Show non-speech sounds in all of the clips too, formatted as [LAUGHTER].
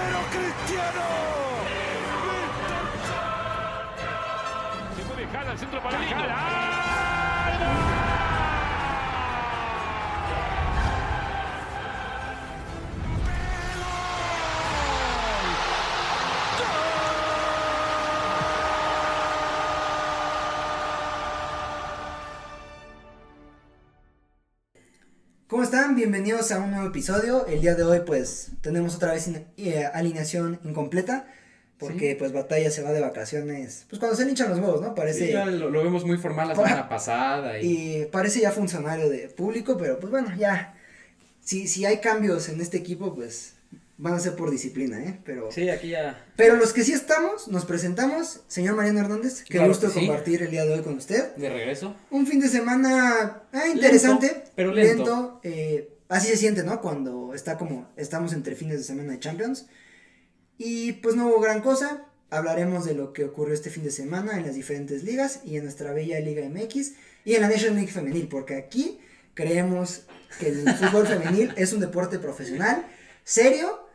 Agüero Cristiano. Se puede dejar al centro para Jala. Bienvenidos a un nuevo episodio. El día de hoy pues tenemos otra vez in- eh, alineación incompleta porque pues Batalla se va de vacaciones. Pues cuando se le hinchan los huevos, ¿no? Parece Sí, ya lo, lo vemos muy formal la [LAUGHS] semana pasada y, y parece ya funcionario de público, pero pues bueno, ya si si hay cambios en este equipo pues van a ser por disciplina, ¿eh? Pero sí, aquí ya pero los que sí estamos, nos presentamos, señor Mariano Hernández, qué Claro gusto que sí. compartir el día de hoy con usted. de regreso. Un fin de semana ah, interesante, pero lento. eh, así se siente, ¿no? Cuando está como estamos entre fines de semana de Champions. Y pues no hubo gran cosa. Hablaremos de lo que ocurrió este fin de semana en las diferentes ligas y en nuestra bella Liga MX y en la National League femenil, porque aquí creemos que el [LAUGHS] fútbol femenil es un deporte profesional, serio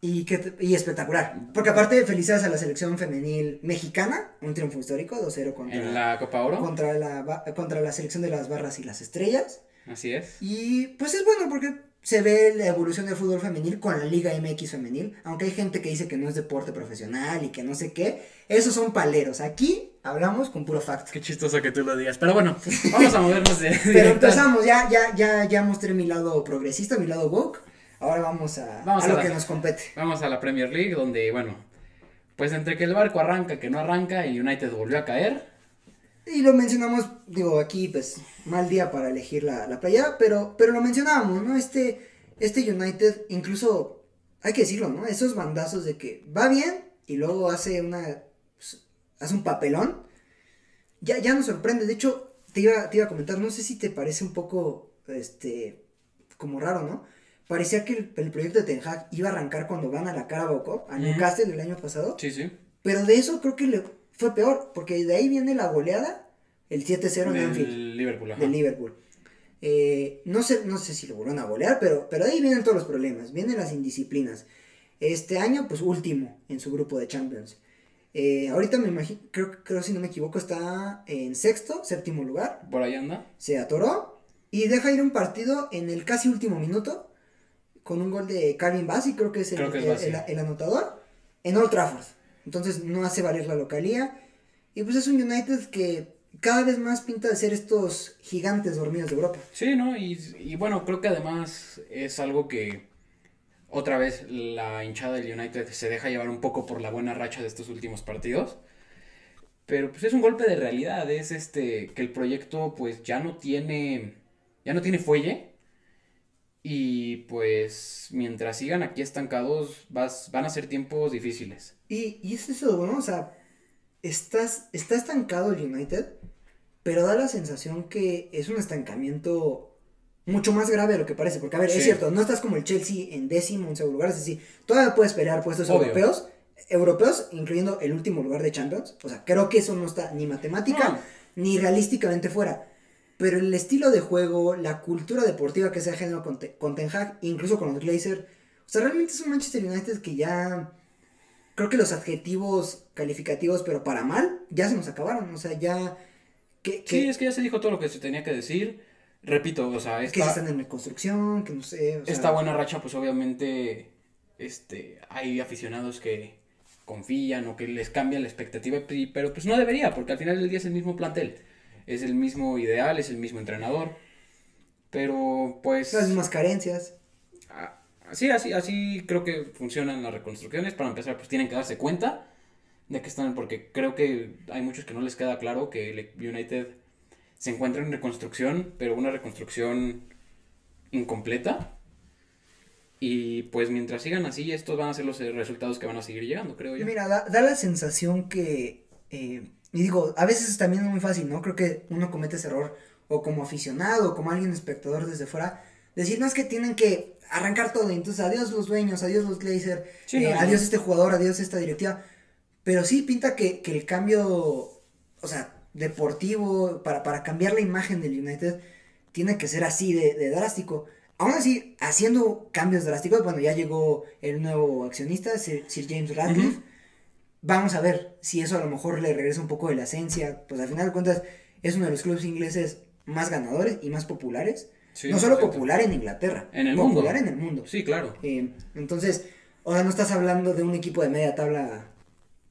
y, que, y espectacular. Porque aparte, felicidades a la selección femenil mexicana, un triunfo histórico, 2-0 contra En la Copa Oro. contra la, contra la selección de las barras y las estrellas. Así es. Y pues es bueno porque se ve la evolución del fútbol femenil con la Liga MX femenil. Aunque hay gente que dice que no es deporte profesional y que no sé qué. Esos son paleros. Aquí hablamos con puro facto. Qué chistoso que tú lo digas. Pero bueno, [LAUGHS] vamos a movernos de Pero empezamos, ya, ya, ya, ya mostré mi lado progresista, mi lado woke. Ahora vamos a, Vamos a a lo la- que nos compete. Vamos a la Premier League donde, bueno, pues entre que el barco arranca, que no arranca, el United volvió a caer. Y lo mencionamos, digo, aquí pues mal día para elegir la, la playera, pero, pero lo mencionábamos, ¿no? Este, este United, incluso, hay que decirlo, ¿no? Esos bandazos de que va bien y luego hace una, pues, hace un papelón, ya, ya nos sorprende. De hecho, te iba, te iba a comentar, no sé si te parece un poco, este, como raro, ¿no? Parecía que el, el proyecto de Ten Hag iba a arrancar cuando van a la Carabao Cup, a. Newcastle el año pasado. Sí, sí. Pero de eso creo que le fue peor, porque de ahí viene la goleada, el 7-0 en Del Anfield, Liverpool, ajá. del Liverpool. Eh, no, sé, no sé si lo volvieron a golear, pero, pero de ahí vienen todos los problemas, vienen las indisciplinas. Este año, pues último en su grupo de Champions. Eh, ahorita me imagino, creo, creo si no me equivoco, está en sexto, séptimo lugar. Por ahí anda. Se atoró y deja ir un partido en el casi último minuto con un gol de Calvin Bassey, creo que es el, Creo que es el- Bassey. el- el anotador, en Old Trafford. Entonces no hace valer la localía. Y pues es un United que cada vez más pinta de ser estos gigantes dormidos de Europa. Sí, ¿no? Y, bueno, creo que además es algo que otra vez la hinchada del United se deja llevar un poco por la buena racha de estos últimos partidos. Pero pues es un golpe de realidad, es este que el proyecto pues ya no tiene ya no tiene fuelle y pues mientras sigan aquí estancados vas, van a ser tiempos difíciles. Y, y es eso, ¿no? O sea, estás, está estancado el United, pero da la sensación que es un estancamiento mucho más grave de lo que parece. Porque, a ver, Sí. es cierto, no estás como el Chelsea en décimo, en segundo lugar, es decir, todavía puedes pelear puestos Obvio. europeos, europeos, incluyendo el último lugar de Champions. O sea, creo que eso no está ni matemática No. ni realísticamente fuera. Pero el estilo de juego, la cultura deportiva que se ha generado con, con Ten Hag, incluso con los Glazer, o sea, realmente es un Manchester United que ya creo que los adjetivos calificativos, pero para mal, ya se nos acabaron. O sea, ya. Que, que, Sí, es que ya se dijo todo lo que se tenía que decir. Repito, o sea, que esta, si están en reconstrucción, que no sé. o sea, esta buena racha, pues obviamente este, hay aficionados que confían o que les cambia la expectativa, pero pues no debería, porque al final del día es el mismo plantel, es el mismo ideal, es el mismo entrenador. Pero pues Las mismas carencias. así, así, así creo que funcionan las reconstrucciones. Para empezar, pues tienen que darse cuenta de que están, porque creo que hay muchos que no les queda claro que el United se encuentra en reconstrucción, pero una reconstrucción incompleta. Y pues mientras sigan así, estos van a ser los resultados que van a seguir llegando, creo yo. Mira, da, da la sensación que. eh, y digo, a veces también es muy fácil, ¿no? Creo que uno comete ese error, o como aficionado, o como alguien espectador desde fuera, decir, no es que tienen que arrancar todo, y entonces adiós los dueños, adiós los Glazer, Sí, eh, adiós este jugador, adiós esta directiva. Pero sí pinta que, que el cambio, o sea, deportivo, para, para cambiar la imagen del United, tiene que ser así de, de drástico. aún así, haciendo cambios drásticos, bueno, ya llegó el nuevo accionista, Sir, Sir James Radcliffe. Vamos a ver si eso a lo mejor le regresa un poco de la esencia. Pues al final de cuentas, es uno de los clubes ingleses más ganadores y más populares. Sí, no solo perfecto. popular en Inglaterra, En el popular mundo. en el mundo. Sí, claro. Eh, entonces, sea, no estás hablando de un equipo de media tabla.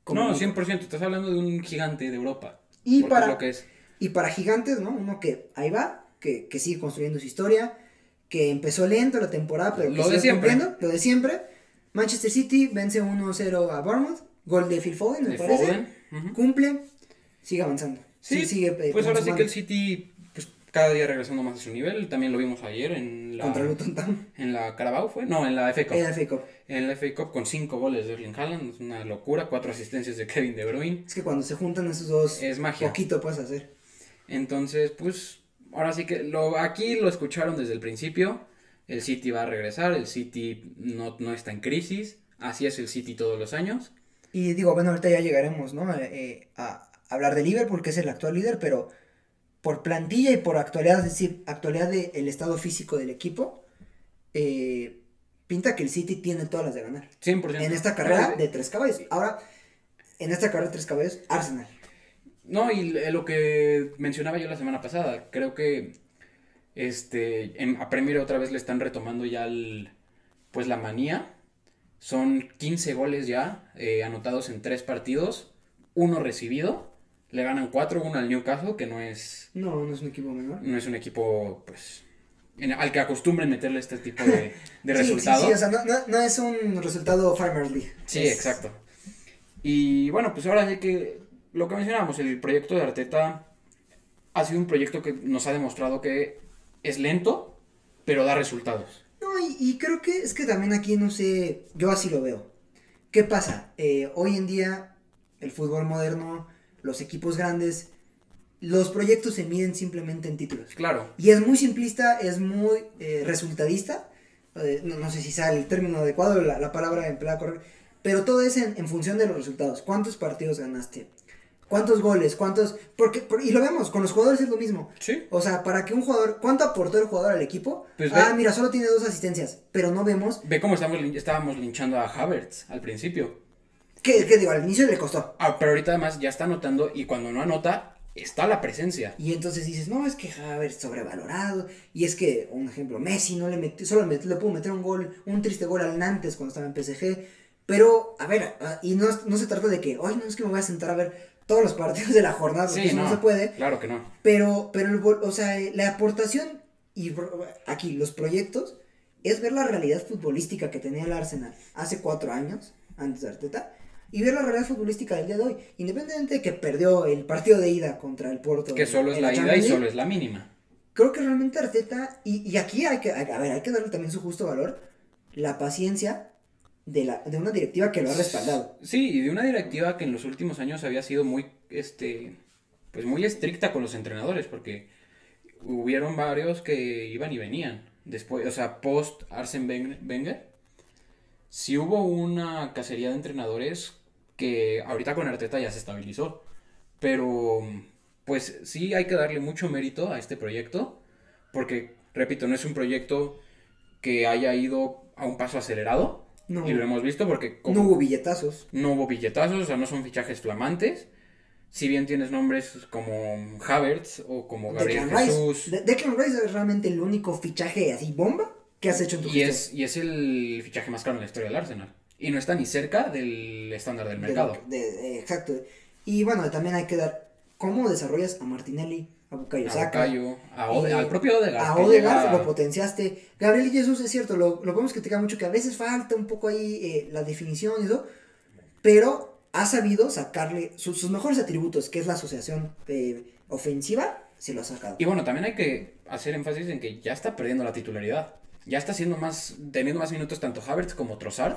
No, 100%, estás hablando de un gigante de Europa. Y para- lo que es. Y para gigantes, ¿no? Uno que ahí va, que, que sigue construyendo su historia, que empezó lento la temporada, pero que Lo de sigue siempre. cumpliendo, lo de siempre. Manchester City vence 1-0 a Bournemouth, gol de Phil Foden, me De parece. Foden. Ujú. Cumple, sigue avanzando. Sí, sigue. eh, pues ahora sí que el. City, pues cada día regresando más a su nivel. También lo vimos ayer en la. Contra Luton Town. En la Carabao fue. No, en la FA Cup. En la FA Cup. En la FA Cup con cinco goles de Erling Haaland. Es una locura. Cuatro asistencias de Kevin De Bruyne. Es que cuando se juntan esos dos, Es magia. poquito puedes hacer. Entonces, pues, ahora sí que lo, aquí lo escucharon desde el principio. El City va a regresar, el City no, no está en crisis. Así es el City todos los años. Y digo, bueno, ahorita ya llegaremos, ¿no? Eh, eh, a hablar de Liverpool, que es el actual líder, pero por plantilla y por actualidad, es decir, actualidad del estado físico del equipo, eh, pinta que el City tiene todas las de ganar. 100%. En esta carrera de tres caballos. Ahora, en esta carrera de tres caballos, Arsenal. No, y lo que mencionaba yo la semana pasada, creo que este en, a Premier otra vez le están retomando ya el, pues la manía. Son 15 goles ya eh, anotados en tres partidos, uno recibido. Le ganan 4-1 al Newcastle, que no es, No, no es un equipo menor. no es un equipo pues en- al que acostumbren meterle este tipo de, [LAUGHS] de Sí, sí, resultado. Sí, o sea, no, no- no es un resultado Farmers League. Sí, Es- exacto. Y bueno, pues ahora sí que lo que mencionábamos, el proyecto de Arteta ha sido un proyecto que nos ha demostrado que es lento, pero da resultados. Y creo que es que también aquí, no sé, yo así lo veo. ¿Qué pasa? Eh, hoy en día, el fútbol moderno, los equipos grandes, los proyectos se miden simplemente en títulos. Claro, Y es muy simplista, es muy eh, resultadista. eh, no, no sé si sale el término adecuado, la, la palabra empleada correcta. Pero todo es en, en función de los resultados. ¿Cuántos partidos ganaste? ¿Cuántos goles? ¿Cuántos? Porque, por- y lo vemos, con los jugadores es lo mismo. sí. O sea, para que un jugador, ¿cuánto aportó el jugador al equipo? Pues ah, mira, solo tiene dos asistencias, pero no vemos Ve cómo estamos, estábamos linchando a Havertz al principio. que, que digo, al inicio le costó. Ah, pero ahorita además ya está anotando y cuando no anota, está la presencia. Y entonces dices, no, es que Havertz sobrevalorado. Y es que, un ejemplo, Messi no le metió, solo le pudo meter un gol, un triste gol al Nantes cuando estaba en PSG. Pero, a ver, ah, y no, no se trata de que, ay, no es que me voy a sentar a ver todos los partidos de la jornada, porque Sí, no. no, se puede. Claro que no. Pero, pero el o sea, la aportación y aquí los proyectos es ver la realidad futbolística que tenía el Arsenal hace cuatro años, antes de Arteta, y ver la realidad futbolística del día de hoy, independientemente de que perdió el partido de ida contra el Porto. Que solo es la ida y solo es la mínima. Creo que realmente Arteta, y, y aquí hay que, a ver, hay que darle también su justo valor, la paciencia de, la, de una directiva que lo ha respaldado. Sí, y de una directiva que en los últimos años había sido muy, este, pues muy estricta con los entrenadores, porque hubieron varios que iban y venían. Después, o sea, post Arsen Wen- Wenger, sí hubo una cacería de entrenadores que ahorita con Arteta ya se estabilizó. Pero, pues sí hay que darle mucho mérito a este proyecto, porque, repito, no es un proyecto que haya ido a un paso acelerado. No. Y lo hemos visto porque como- No hubo billetazos. no hubo billetazos, o sea, no son fichajes flamantes. Si bien tienes nombres como Havertz o como Gabriel Declan Jesús. Rice. De- Declan Rice es realmente el único fichaje así bomba que has hecho en tu Y es, y es el fichaje más caro en la historia del Arsenal. Y no está ni cerca del estándar del De- mercado. de- de- exacto. Y bueno, también hay que dar cómo desarrollas a Martinelli, a Bukayo A Saka. Bukayo, a Ode- eh, al propio Odegaard. A Odegaard llega- lo potenciaste. Gabriel Jesús es cierto, lo, lo podemos criticar mucho que a veces falta un poco ahí eh, la definición y eso. Pero ha sabido sacarle sus, sus mejores atributos, que es la asociación eh, ofensiva, se lo ha sacado. Y bueno, también hay que hacer énfasis en que ya está perdiendo la titularidad. Ya está haciendo más, teniendo más minutos tanto Havertz como Trossard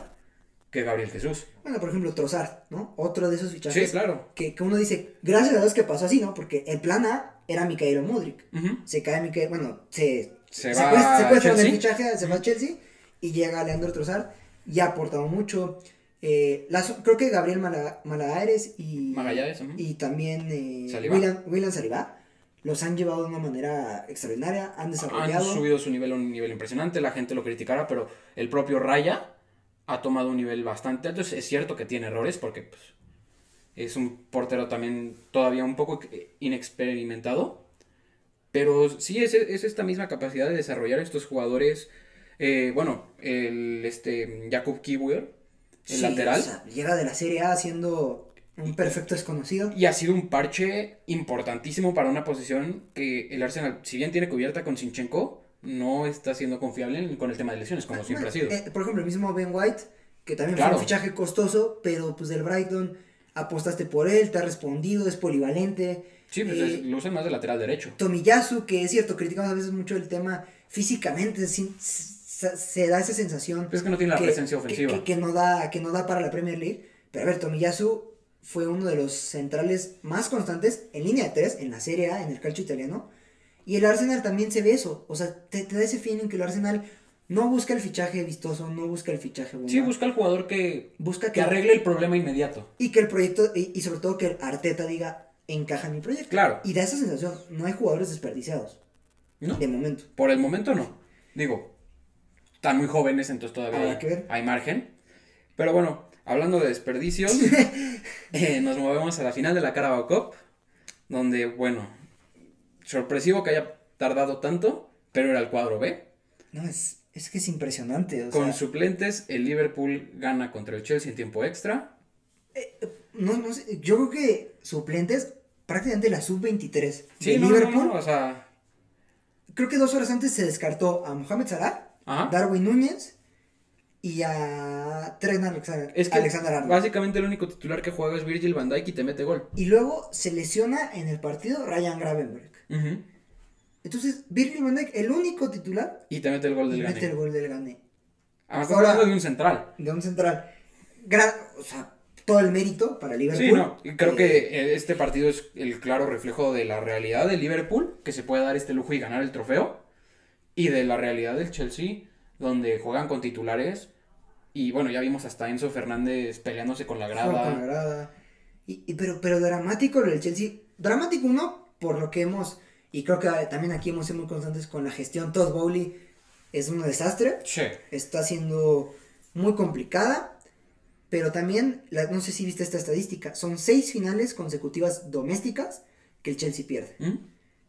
que Gabriel Jesús. Bueno, por ejemplo, Trossard, ¿no? Otro de esos fichajes. Sí, claro. Que, que uno dice, gracias a Dios que pasó así, ¿no? Porque el plan A era Mikaelo Mudrik. Ujú. Se cae Mikael, bueno, se, Se se va fichaje, se va a Chelsea y llega Leandro Trossard. Ya ha aportado mucho. Eh, las- creo que Gabriel Mala- Malagares y, Magallanes, y también eh. William, William Saliba los han llevado de una manera extraordinaria, han Han desarrollado. subido su nivel a un nivel impresionante, la gente lo criticará, pero el propio Raya ha tomado un nivel bastante alto. Es cierto que tiene errores porque pues, es un portero también todavía un poco inexperimentado, pero sí es, es esta misma capacidad de desarrollar estos jugadores. eh, bueno, el este Jakub Kiwier, el Sí, lateral, o sea, llega de la Serie A siendo un perfecto desconocido. y ha sido un parche importantísimo para una posición que el Arsenal, si bien tiene cubierta con Sinchenko, no está siendo confiable con el tema de lesiones, como siempre ha sido. Eh, por ejemplo, el mismo Ben White, que también Claro. fue un fichaje costoso, pero pues del Brighton apostaste por él, te ha respondido, es polivalente. Sí, pues Eh, es- lo usan más de lateral derecho. Tomiyasu, que es cierto, criticamos a veces mucho el tema físicamente, sin- se, se da esa sensación Es que no tiene la presencia ofensiva. que, que no da, que no da para la Premier League. Pero a ver, Tomiyasu fue uno de los centrales más constantes en línea de tres, en la Serie A, en el calcio italiano. Y el Arsenal también se ve eso. O sea, te, te da ese feeling que el Arsenal no busca el fichaje vistoso, no busca el fichaje bomba. Sí, busca al jugador que, busca que que, arregle el problema inmediato. y que el proyecto, y, y sobre todo que Arteta diga, encaja en mi proyecto. Claro. Y da esa sensación, no hay jugadores desperdiciados, ¿No? de momento. Por el momento no. Digo, están muy jóvenes, entonces todavía hay, hay margen. Pero bueno, hablando de desperdicios, [LAUGHS] eh, nos movemos a la final de la Carabao Cup, donde, bueno, sorpresivo que haya tardado tanto, pero era el cuadro B. No, es, es que es impresionante. O Con sea, suplentes, el Liverpool gana contra el Chelsea en tiempo extra. no, no sé, yo creo que suplentes, prácticamente la sub-23 Sí, no, no, Liverpool. no, o sea, Creo que dos horas antes se descartó a Mohamed Salah, ajá. Darwin Núñez y a Trent Alexander, Es que Alexander Arnold. básicamente el único titular que juega es Virgil van Dijk y te mete gol. Y luego se lesiona en el partido Ryan Gravenberg. Entonces, Virgil van Dijk, el único titular, Y te mete el gol del mete Gane. el gol del Gane. Además, estamos Ahora- hablando de un central. De un central. Gran, o sea, todo el mérito para Liverpool. Sí, no, creo Eh, que eh, este partido es el claro reflejo de la realidad de Liverpool, que se puede dar este lujo y ganar el trofeo, y de la realidad del Chelsea, donde juegan con titulares, y bueno, ya vimos hasta Enzo Fernández peleándose con la Juega con la grada. grada. Y, y pero, pero dramático lo del Chelsea. Dramático uno, por lo que hemos, y creo que también aquí hemos sido muy constantes con la gestión. Todd Bowley es un desastre. Sí. Está siendo muy complicada. Pero también, la- no sé si viste esta estadística, son seis finales consecutivas domésticas que el Chelsea pierde. ¿Mm?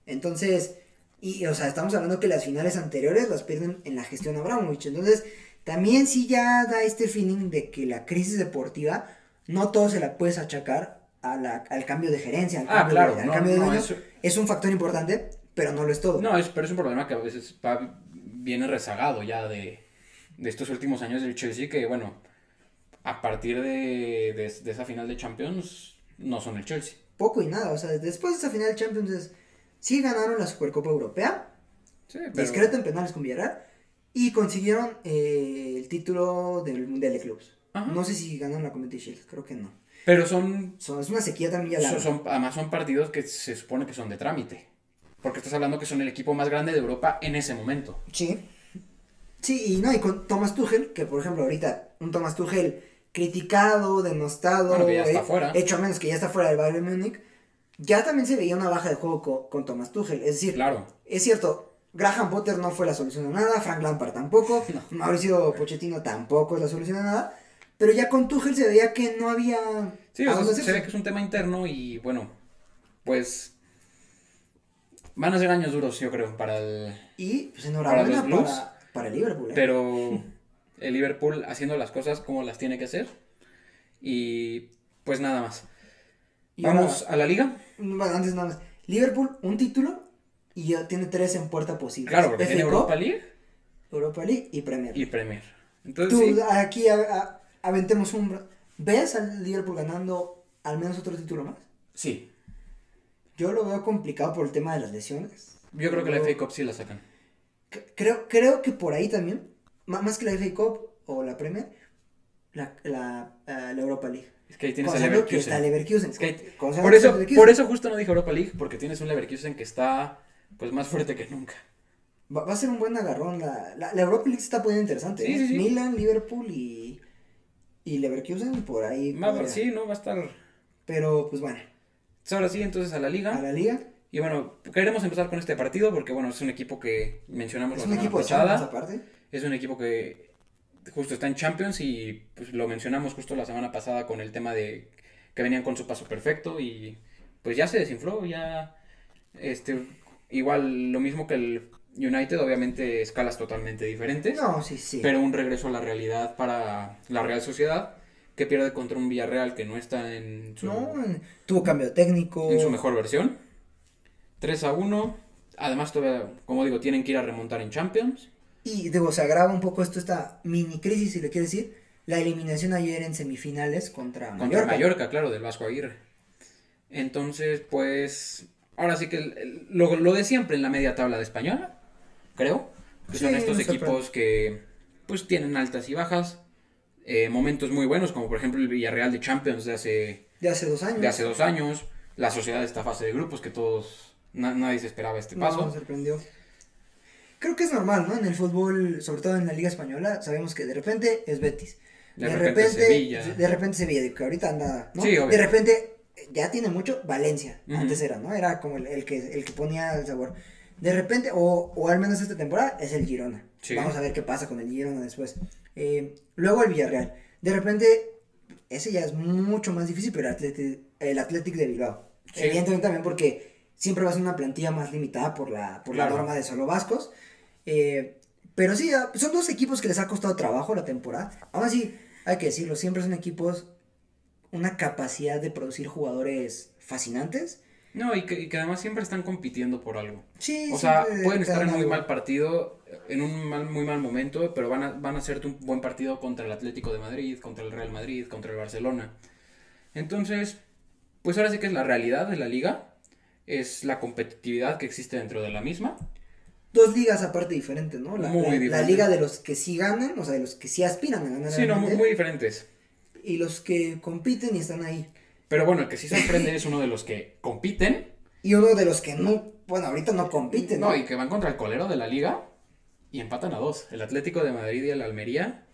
Entonces, y o sea, estamos hablando que las finales anteriores las pierden en la gestión Abramovich. Entonces, también sí ya da este feeling de que la crisis deportiva no todo se la puedes achacar a la- al cambio de gerencia, al Ah, cambio, claro, de, al no, cambio de no, dueño. eso- Es un factor importante, pero no lo es todo. No, es, pero es un problema que a veces va- viene rezagado ya de, de estos últimos años del Chelsea, que bueno, a partir de, de- de esa final de Champions, no son el Chelsea. Poco y nada, o sea, después de esa final de Champions es- sí ganaron la Supercopa Europea, Sí, discreta en penales con Villarreal, y consiguieron eh, el título del Mundial de Clubs. Ajá. No sé si ganaron la Community Shield, creo que no. Pero son Son- es una sequía también ya larga. Son, son- además son partidos que se supone que son de trámite. Porque estás hablando que son el equipo más grande de Europa en ese momento. Sí. Sí, y no, y con Thomas Tuchel, que por ejemplo ahorita, un Thomas Tuchel criticado, denostado, Bueno, que ya está eh, fuera. hecho a menos que ya está fuera del Bayern Múnich, ya también se veía una baja de juego co- con, Thomas Tuchel. Es decir, Claro. es cierto, Graham Potter no fue la solución a nada, Frank Lampard tampoco, [LAUGHS] Mauricio Pochettino tampoco es la solución a nada, pero ya con Tuchel se veía que no había... Sí, o sea, se ve que es un tema interno y bueno, pues van a ser años duros, yo creo, para el... Y pues enhorabuena Para para, los Blues. para, el Liverpool. ¿eh? Pero [LAUGHS] el Liverpool haciendo las cosas como las tiene que hacer. Y pues nada más. Y Vamos ahora- a la liga. Bueno, antes nada más. Liverpool, un título y ya tiene tres en puerta posibles. Claro, porque tiene Cup, Europa League Europa League y Premier. y Premier. Entonces, Tú, sí, aquí a- a- aventemos un... ¿Ves al Liverpool ganando al menos otro título más? sí. Yo lo veo complicado por el tema de las lesiones. Yo creo que la FA Cup sí la sacan. Creo, creo que por ahí también, más que la FA Cup o la Premier, la, la, la Europa League. Es que ahí tienes que está Leverkusen. Es que Por eso, Leverkusen. por eso justo no dije Europa League, porque tienes un Leverkusen que está pues más fuerte que nunca. Va, va a ser un buen agarrón. La, la, la Europa League se está poniendo interesante. Sí, ¿eh? sí, sí. Milan, Liverpool y, y Leverkusen por ahí. Podría. sí, no va a estar. Pero pues bueno, Ahora sí, entonces a la liga. a la liga. Y bueno, queremos empezar con este partido porque, bueno, es un equipo que mencionamos Es la un semana equipo de pasada. Champions aparte. Es un equipo que justo está en Champions y pues lo mencionamos justo la semana pasada con el tema de que venían con su paso perfecto y pues ya se desinfló, ya este igual lo mismo que el United, obviamente escalas totalmente diferentes, No, sí, sí. pero un regreso a la realidad para la Real Sociedad que pierde contra un Villarreal que no está en su, No, tuvo cambio técnico. en su mejor versión. 3 a 1. Además, todavía, como digo, tienen que ir a remontar en Champions. Y digo, se agrava un poco esto, esta mini crisis, si le quiere decir. La eliminación ayer en semifinales contra, Contra Mallorca. Mallorca, claro, del Vasco Aguirre. Entonces, pues, ahora sí que lo, lo de siempre en la media tabla de española, creo. Que son estos no equipos que, pues, tienen altas y bajas. eh, momentos muy buenos, como por ejemplo el Villarreal de Champions de hace, De hace dos años. de hace dos años. La sociedad de esta fase de grupos que todos, na- nadie se esperaba este paso. sorprendió. Creo que es normal, ¿no? En el fútbol, sobre todo en la Liga Española, sabemos que de repente es Betis. De repente Sevilla. De repente Sevilla, que ahorita anda, ¿no? Sí, de repente, ya tiene mucho, Valencia. Antes era, ¿no? Era como el, el que, el que ponía el sabor. De repente, o, o al menos esta temporada, es el Girona. Sí. Vamos a ver qué pasa con el Girona después. Eh, luego el Villarreal. De repente, ese ya es mucho más difícil, pero el Athletic, el Athletic de Bilbao. Sí. Evidentemente también porque siempre va a ser una plantilla más limitada por la, por Claro. la norma de solo vascos. Eh, pero sí, ah, son dos equipos que les ha costado trabajo la temporada. Aún así, hay que decirlo, siempre son equipos una capacidad de producir jugadores fascinantes. No, y que, y que además siempre están compitiendo por algo. Sí, O sea, pueden estar en muy algo. mal partido, en un mal, muy mal momento, pero van a, van a hacerte un buen partido contra el Atlético de Madrid, contra el Real Madrid, contra el Barcelona. Entonces, pues ahora sí que es la realidad de la liga, es la competitividad que existe dentro de la misma. Dos ligas aparte diferentes, ¿no? La, Muy la- la liga de los que sí ganan, o sea, de los que sí aspiran a ganar. Sí, no, muy, diferentes. Y los que compiten y están ahí. Pero bueno, el que sí sorprende es uno de los que compiten, [LAUGHS] Y uno de los que no, bueno, ahorita no compiten, ¿no? no, y que van contra el colero de la liga y empatan a dos, el Atlético de Madrid y el Almería.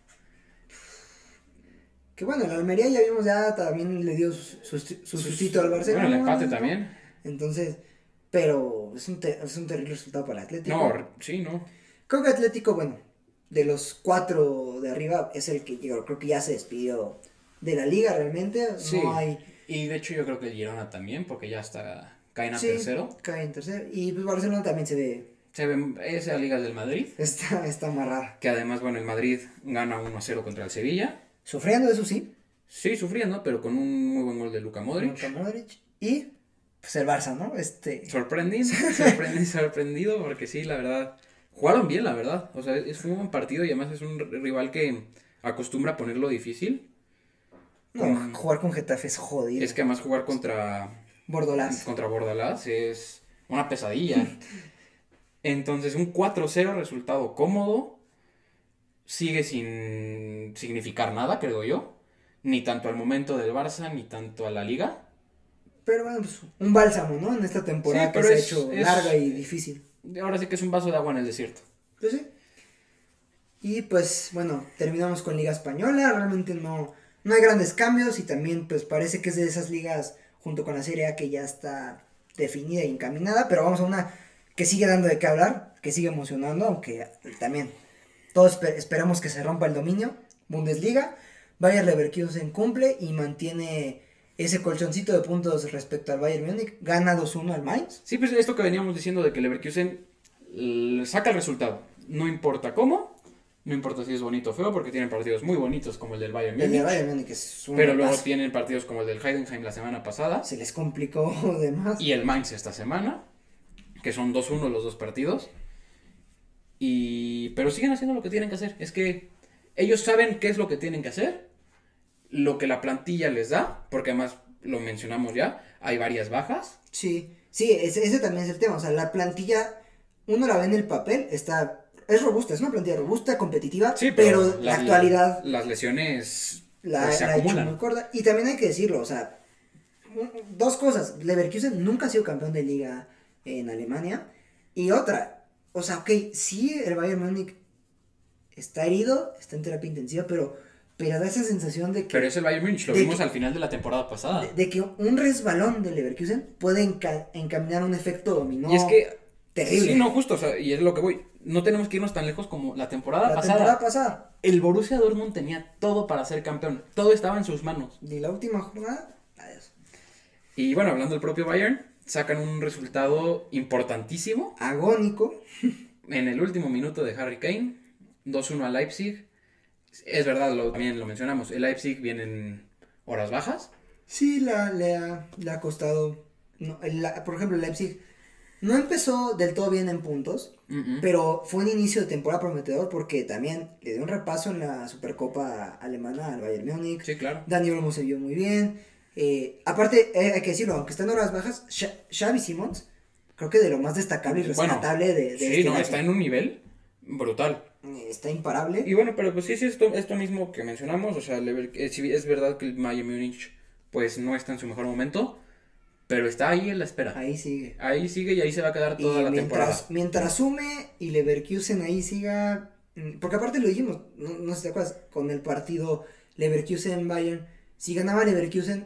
Que bueno, el Almería ya vimos, ya también le dio su, su, su sustito al Barcelona. Bueno, el empate ¿no? también. Entonces, pero es un, te- es un terrible resultado para el Atlético. No, sí, no. Creo que Atlético, bueno, de los cuatro de arriba es el que yo creo que ya se despidió de la liga realmente. Sí. No hay. Y de hecho yo creo que el Girona también, porque ya está, caen a sí, tercero. Cae en tercero. Y pues Barcelona también se ve. Se ven esa liga del Madrid, Está, está amarrada. que además, bueno, el Madrid gana 1-0 contra el Sevilla. Sufriendo, eso sí. Sí, sufriendo, pero con un muy buen gol de Luka Modric. Luka Modric. Y pues el Barça, ¿no? Este. Sorprendido, [LAUGHS] sorprendido, sorprendido, porque sí, la verdad, jugaron bien, la verdad. O sea, es un buen partido y además es un rival que acostumbra a ponerlo difícil. No, Con- jugar con Getafe es jodido. Es que además jugar contra Bordolás. contra Bordalás es una pesadilla. [LAUGHS] Entonces, un 4-0 resultado cómodo. Sigue sin significar nada, creo yo. Ni tanto al momento del Barça, ni tanto a la liga. Pero bueno, pues un bálsamo, ¿no? En esta temporada Sí, que se ha hecho es- larga y difícil. Ahora sí que es un vaso de agua en el desierto. Pues sí. Y pues bueno, terminamos con Liga Española. Realmente no, no hay grandes cambios y también pues parece que es de esas ligas junto con la Serie A que ya está definida y encaminada. Pero vamos a una que sigue dando de qué hablar, que sigue emocionando, aunque también todos espe- esperamos que se rompa el dominio. Bundesliga, Bayer Leverkusen cumple y mantiene ese colchoncito de puntos respecto al Bayern Múnich. Gana 2-1 al Mainz. Sí, pues esto que veníamos diciendo de que Leverkusen l- saca el resultado. No importa cómo, no importa si es bonito o feo, porque tienen partidos muy bonitos como el del Bayern El Múnich. Bayern Múnich es un Pero luego tienen partidos como el del Heidenheim la semana pasada. se les complicó [LAUGHS] de más. y el Mainz esta semana, que son 2-1 los dos partidos. Y pero siguen haciendo lo que tienen que hacer, es que ellos saben qué es lo que tienen que hacer, lo que la plantilla les da, porque además lo mencionamos ya, hay varias bajas. Sí, sí, ese, ese también es el tema. O sea, la plantilla, uno la ve en el papel, está, es robusta, es una plantilla robusta, competitiva, pero, la, actualidad las lesiones la, pues, se la ha hecho acumulan. muy corta. Y también hay que decirlo, o sea, dos cosas. Leverkusen nunca ha sido campeón de liga en Alemania. Y otra, o sea, ok, sí, el Bayern Múnich está herido, está en terapia intensiva, pero pero da esa sensación de que, Pero es el Bayern Múnich, lo de vimos que- al final de la temporada pasada. de, de que un resbalón del Leverkusen puede enca- encaminar un efecto dominó y es que terrible. Sí, no, justo, o sea, y es lo que voy. No tenemos que irnos tan lejos como la temporada la pasada. temporada pasada. El Borussia Dortmund tenía todo para ser campeón. Todo estaba en sus manos. Y la última jornada, adiós. Y bueno, hablando del propio Bayern, sacan un resultado importantísimo Agónico. [LAUGHS] en el último minuto de Harry Kane. 2-1 a Leipzig. Es verdad, lo, también lo mencionamos. El Leipzig viene en horas bajas. Sí, la, le, ha, le ha costado. no, el- la- por ejemplo, el Leipzig no empezó del todo bien en puntos, pero fue un inicio de temporada prometedor porque también le dio un repaso en la Supercopa alemana al Bayern Múnich. Sí, claro. Dani Olmo se vio muy bien. Eh, aparte, eh, hay que decirlo, aunque está en horas bajas, Xa- Xavi Simons, creo que de lo más destacable y Bueno, rescatable de, de Sí, este no, está en un nivel brutal. Eh, está imparable. Y bueno, pero pues sí, sí, esto, esto mismo que mencionamos, o sea, Lever- eh, es verdad que el Bayern Múnich pues no está en su mejor momento, pero está ahí en la espera. Ahí sigue. Ahí sigue y ahí se va a quedar toda y la mientras, temporada. mientras sume y Leverkusen ahí siga, mm, porque aparte lo dijimos, no, no sé si te acuerdas, con el partido Leverkusen-Bayern, si ganaba Leverkusen,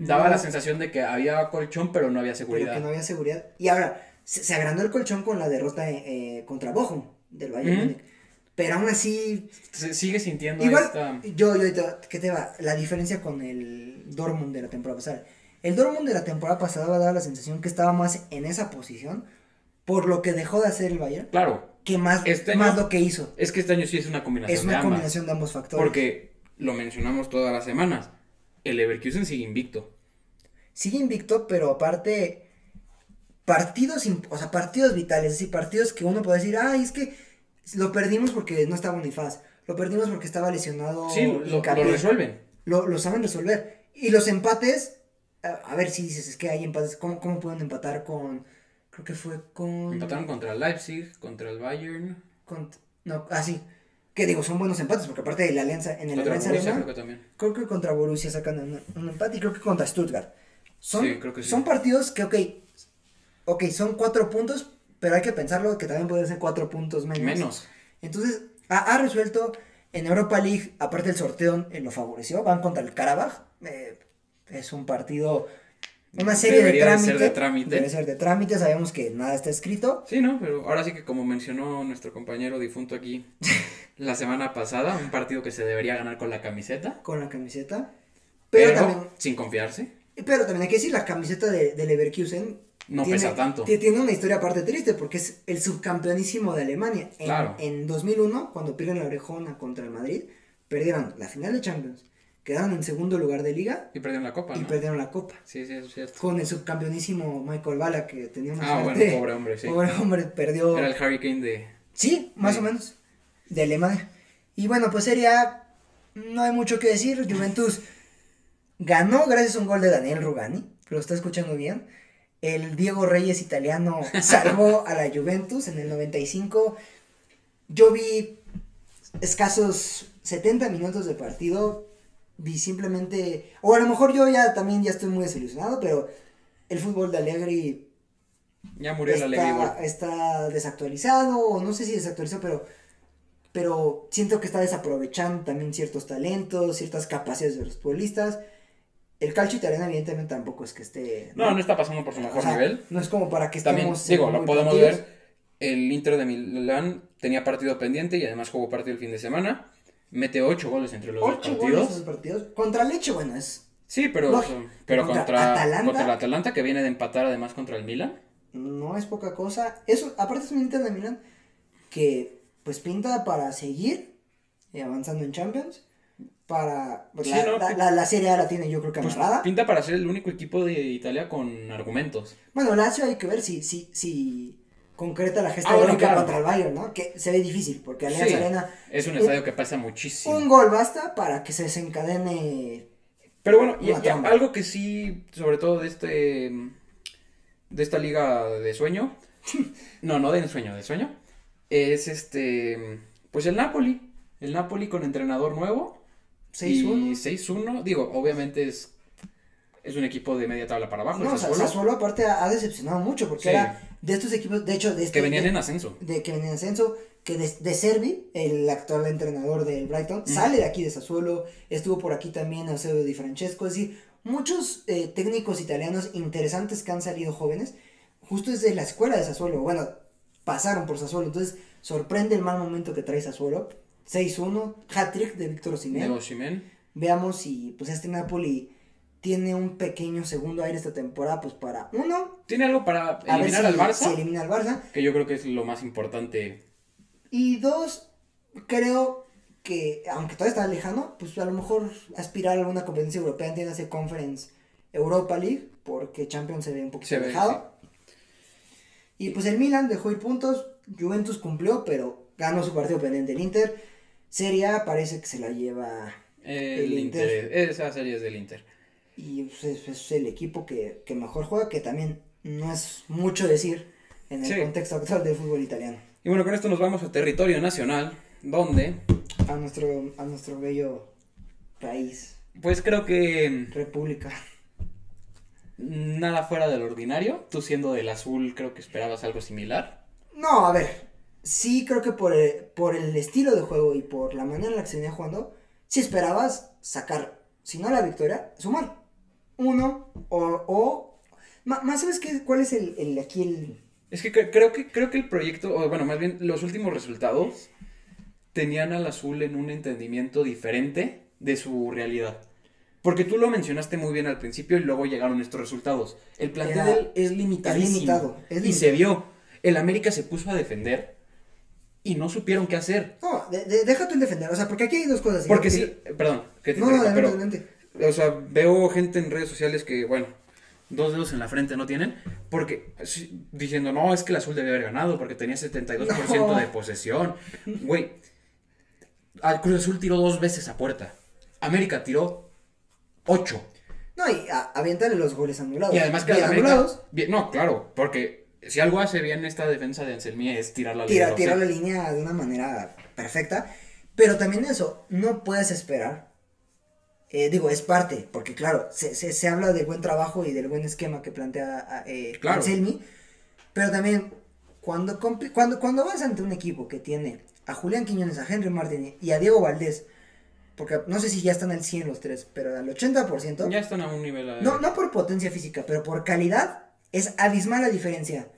Daba no- la sensación de que había colchón, pero no había pero seguridad. que no había seguridad. Y ahora, se, se agrandó el colchón con la derrota eh, contra Bochum del Bayern. Múnich. Pero aún así, Se sigue sintiendo igual, esta... yo, yo, ¿qué te va? La diferencia con el Dortmund de la temporada pasada. El Dortmund de la temporada pasada va a dar la sensación que estaba más en esa posición por lo que dejó de hacer el Bayern Claro, que más, Este más año- lo que hizo. es que este año sí es una combinación Es de una ambas. combinación de ambos factores. Porque lo mencionamos todas las semanas. El Leverkusen sigue invicto. Sigue invicto, pero aparte, partidos, o sea, partidos vitales, es decir, partidos que uno puede decir, ay, es que lo perdimos porque no estaba Bonifaz, lo perdimos porque estaba lesionado. sí, lo, lo Hincapié". resuelven. Lo, lo saben resolver. Y los empates, a, a ver si dices, es que hay empates, ¿cómo, cómo pueden empatar con, creo que fue con... Empataron contra el Leipzig, contra el Bayern, con- no, ah, sí. Que digo, son buenos empates, porque aparte de la alianza, en el Alianza Borussia Arena, creo que también. Creo que contra Borussia sacan un, un empate y creo que contra Stuttgart. Son, Sí, creo que sí. son partidos que, ok, ok, son cuatro puntos, pero hay que pensarlo que también pueden ser cuatro puntos menos. Menos. Entonces, ha, ha resuelto en Europa League, aparte el sorteo eh, lo favoreció, van contra el Karabaj. eh, es un partido, una serie de de trámite. ser de trámite. Debe ser de trámite, sabemos que nada está escrito. Sí, ¿no? Pero ahora sí que como mencionó nuestro compañero difunto aquí [LAUGHS] la semana pasada, un partido que se debería ganar con la camiseta, Con la camiseta. Pero, pero, también, sin confiarse. pero también hay que decir, la camiseta de, de Leverkusen No tiene, pesa tanto. ti- Tiene una historia aparte triste porque es el subcampeonísimo de Alemania. En, Claro. en 2001, cuando pierden la orejona contra el Madrid, perdieron la final de Champions, quedaron en segundo lugar de liga Y perdieron la copa, y ¿no? perdieron la copa. Sí, sí, es cierto. Con el subcampeonísimo Michael Bala, que tenía una Ah, suerte. bueno, pobre hombre, sí. Pobre hombre, perdió. Era el Hurricane de... Sí, más o menos. De Alemania. Y bueno, pues sería. No hay mucho que decir. Juventus ganó gracias a un gol de Daniel Rugani. Lo está escuchando bien. El Diego Reyes italiano [LAUGHS] salvó a la Juventus en el 95. Yo vi escasos 70 minutos de partido. Vi simplemente. O a lo mejor yo ya también ya estoy muy desilusionado, pero el fútbol de Allegri Ya murió el está, está desactualizado, o no sé si desactualizado, pero, pero siento que está desaprovechando también ciertos talentos, ciertas capacidades de los futbolistas. El calcio italiano evidentemente tampoco es que esté... No, no está pasando por su O mejor sea, nivel. No es como para que También, estemos... digo, muy lo podemos partidos. ver. El Inter de Milán tenía partido pendiente y además jugó partido el fin de semana. Mete ocho goles entre los dos Ocho goles partidos. en los partidos. Contra Leche, bueno, es... Sí, pero, pero Contra contra, Atalanta. contra el Atalanta que viene de empatar además contra el Milan. No es poca cosa. Eso, aparte es un Inter de Milán que pues pinta para seguir avanzando en Champions. Para pues, Sí, la, no, la, pi- la- la Serie A la tiene yo creo que Pues amarrada. pinta para ser el único equipo de Italia con argumentos. Bueno, Lazio hay que ver si, si, si concreta la gesta Ah, claro. contra el Bayern, ¿no? Que se ve difícil, porque Alianza Sí, Arena, Es un Un- estadio que pasa muchísimo. un gol basta para que se desencadene. Pero bueno, y, y algo que sí, sobre todo de este de esta liga de sueño, [LAUGHS] no, no de sueño, de sueño, es este, pues el Napoli, el Napoli con entrenador nuevo, 6-1. y 6-1, digo, obviamente es es un equipo de media tabla para abajo. No, Sassuolo, Sassuolo aparte ha, ha decepcionado mucho porque Sí. era de estos equipos, de hecho, de este, que venían de, en ascenso. de que venían en ascenso, que de, de Servi, el actual entrenador del Brighton, sale de aquí de Sassuolo, estuvo por aquí también Eusebio Di Francesco, es decir, muchos eh, técnicos italianos interesantes que han salido jóvenes, justo desde la escuela de Sassuolo, bueno, pasaron por Sassuolo, entonces sorprende el mal momento que trae Sassuolo, 6-1, hat-trick de Víctor Osimhen, De Osimhen. veamos si pues este Napoli tiene un pequeño segundo aire esta temporada, pues para uno, Tiene algo para eliminar si, al Barça, si elimina al Barça, que yo creo que es lo más importante. y dos, creo que, aunque todavía está lejano, pues a lo mejor aspirar a alguna competencia europea, entiéndase Conference Europa League, porque Champions se ve un poquito Se ve, alejado. Y pues el Milan dejó ir puntos, Juventus cumplió, pero ganó su partido pendiente el Inter. Serie parece que se la lleva El, El Inter. Inter. Esa serie es del Inter. y pues, es, es el equipo que, que mejor juega, que también no es mucho decir en el Sí. contexto actual del fútbol italiano. Y bueno, con esto nos vamos a territorio nacional, donde, A nuestro, a nuestro bello país, pues creo que república. nada fuera del ordinario. Tú siendo del azul, creo que esperabas algo similar. No, a ver, sí creo que por el, por el estilo de juego y por la manera en la que se venía jugando, sí esperabas sacar, si no la victoria, sumar. Uno o... o más sabes qué, cuál es el, el aquí el... Es que cre- creo que creo que el proyecto, o bueno, más bien los últimos resultados tenían al azul en un entendimiento diferente de su realidad. Porque tú lo mencionaste muy bien al principio y luego llegaron estos resultados. El plantel Era- es limitadísimo. es limitado, es Y se limitado. vio. El América se puso a defender y no supieron qué hacer. No, de- de- déjate en defender, o sea, porque aquí hay dos cosas. Porque Y- sí, eh, perdón, que te No, no, pero, adelante. o sea, veo gente en redes sociales que, bueno, dos dedos en la frente no tienen, porque diciendo, no, es que el azul debe haber ganado porque tenía 72% No. de posesión. Güey, al Cruz Azul tiró dos veces a puerta. América tiró ocho. No, y a- aviéntale los goles anulados. Y además que América. anulados, bien- no, claro, porque si algo hace bien esta defensa de Anselmi es tirar la tira, línea. tira la línea de una manera perfecta. Pero también eso, no puedes esperar. eh, digo, es parte, porque claro, se, se, se habla del buen trabajo y del buen esquema que plantea a- eh, Claro. Anselmi. Pero también, cuando, cuando, cuando vas ante un equipo que tiene a Julián Quiñones, a Henry Martin y a Diego Valdés, porque no sé si ya están al 100 los tres, pero al 80%. Ya están a un nivel. eh, No, no por potencia física, pero por calidad, es abismal la diferencia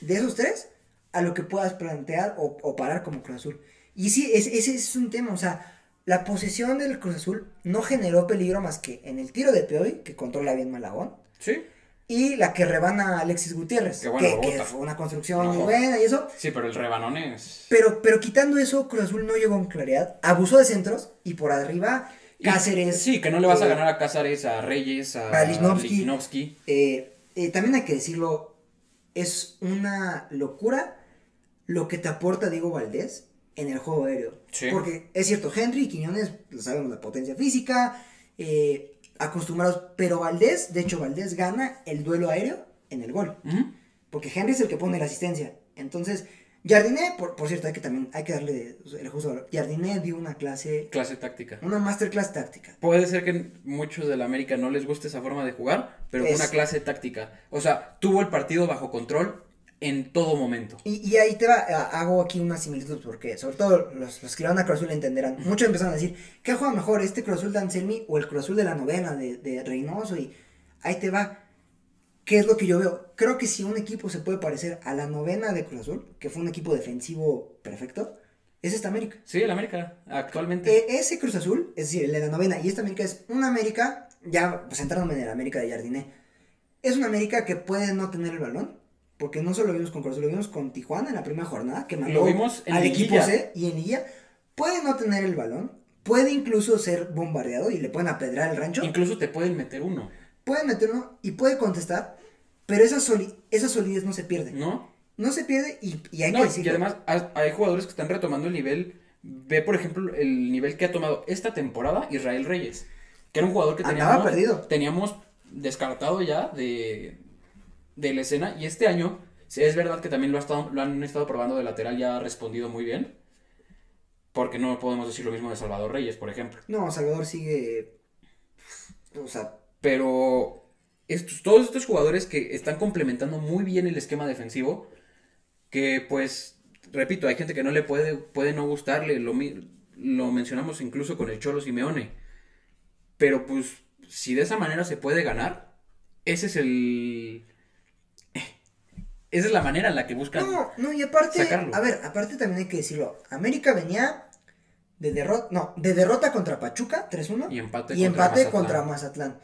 de esos tres a lo que puedas plantear o, o parar como Cruz Azul. Y sí, es- ese es un tema, o sea, la posesión del Cruz Azul no generó peligro más que en el tiro de Peoy, que controla bien Malagón, Sí, y la que rebana a Alexis Gutiérrez, Qué buena que, que fue una construcción No. muy buena y eso. sí, pero el rebanón es. Pero, pero quitando eso, Cruz Azul no llegó con claridad, abusó de centros y por arriba Y- Cáceres. Sí, que no le vas a eh, ganar a Cáceres, a Reyes, a. Lichnowsky. Eh, eh, también hay que decirlo, es una locura lo que te aporta Diego Valdés en el juego aéreo. Sí. Porque es cierto, Henry y Quiñones, lo sabemos, la potencia física, eh, acostumbrados, pero Valdés, de hecho Valdés gana el duelo aéreo en el gol. Porque Henry es el que pone la asistencia. Entonces, Jardiné, por, por cierto, hay que también, hay que darle el justo valor. Jardiné dio una clase, Clase táctica. una masterclass táctica. Puede ser que muchos de la América no les guste esa forma de jugar, pero Es- una clase táctica. O sea, tuvo el partido bajo control en todo momento. Y, y ahí te va, hago aquí una similitud, porque sobre todo los, los que le van a Cruz Azul entenderán. Muchos empezaron a decir, ¿qué juega mejor, este Cruz Azul de Anselmi o el Cruz Azul de la novena de, de Reynoso? Y ahí te va. ¿Qué es lo que yo veo? Creo que si un equipo se puede parecer a la novena de Cruz Azul, que fue un equipo defensivo perfecto, es esta América. Sí, el América, actualmente. Eh, ese Cruz Azul, es decir, el de la novena, y esta América es una América, ya pues entrándome en el América de Jardiné, es una América que puede no tener el balón, porque no solo lo vimos con Cruz Azul, lo vimos con Tijuana en la primera jornada, que mandó Lo vimos en al equipo. C y en Liguilla, puede no tener el balón, puede incluso ser bombardeado y le pueden apedrar el rancho, Incluso te pueden meter uno, puede meterlo y puede contestar, pero esa, soli- esa solidez no se pierde. ¿no? No se pierde y, y hay No, que y decirlo. además ha- hay jugadores que están retomando el nivel. Ve, por ejemplo, el nivel que ha tomado esta temporada Israel Reyes, que era un jugador que Andaba teníamos, perdido. teníamos descartado ya de, de la escena. Y este año, es verdad que también lo, ha estado, lo han estado probando de lateral y ha respondido muy bien. Porque no podemos decir lo mismo de Salvador Reyes, por ejemplo. No, Salvador sigue, o sea, Pero estos, todos estos jugadores que están complementando muy bien el esquema defensivo, que pues, repito, hay gente que no le puede, puede no gustarle, lo, lo mencionamos incluso con el Cholo Simeone, pero pues, si de esa manera se puede ganar, ese es el... Esa es la manera en la que buscan... No, no, y aparte, sacarlo. a ver, aparte también hay que decirlo. América venía de derrota, no, de derrota contra Pachuca, 3-1. Y empate y contra empate Mazatlán. contra Mazatlán.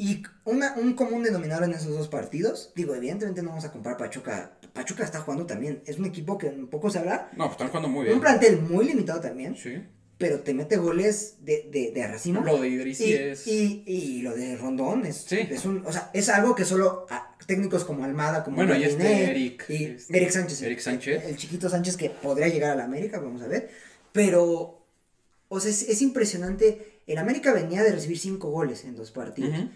Y una, un común denominador en esos dos partidos, digo, evidentemente no vamos a comparar Pachuca. Pachuca está jugando también, es un equipo que un poco se habla, No, pues están jugando muy bien. un plantel muy limitado también, Sí. pero te mete goles de, de, de racimo. Lo de Idris Y, es... y, y lo de Rondón es, Sí. es un, o sea, es algo que solo a técnicos como Almada, como Bueno, y este Eric, y este, Eric Sánchez, Eric Sánchez. el, el chiquito Sánchez que podría llegar a la América, vamos a ver, pero, o sea, es, es impresionante, el América venía de recibir cinco goles en dos partidos, Ujú.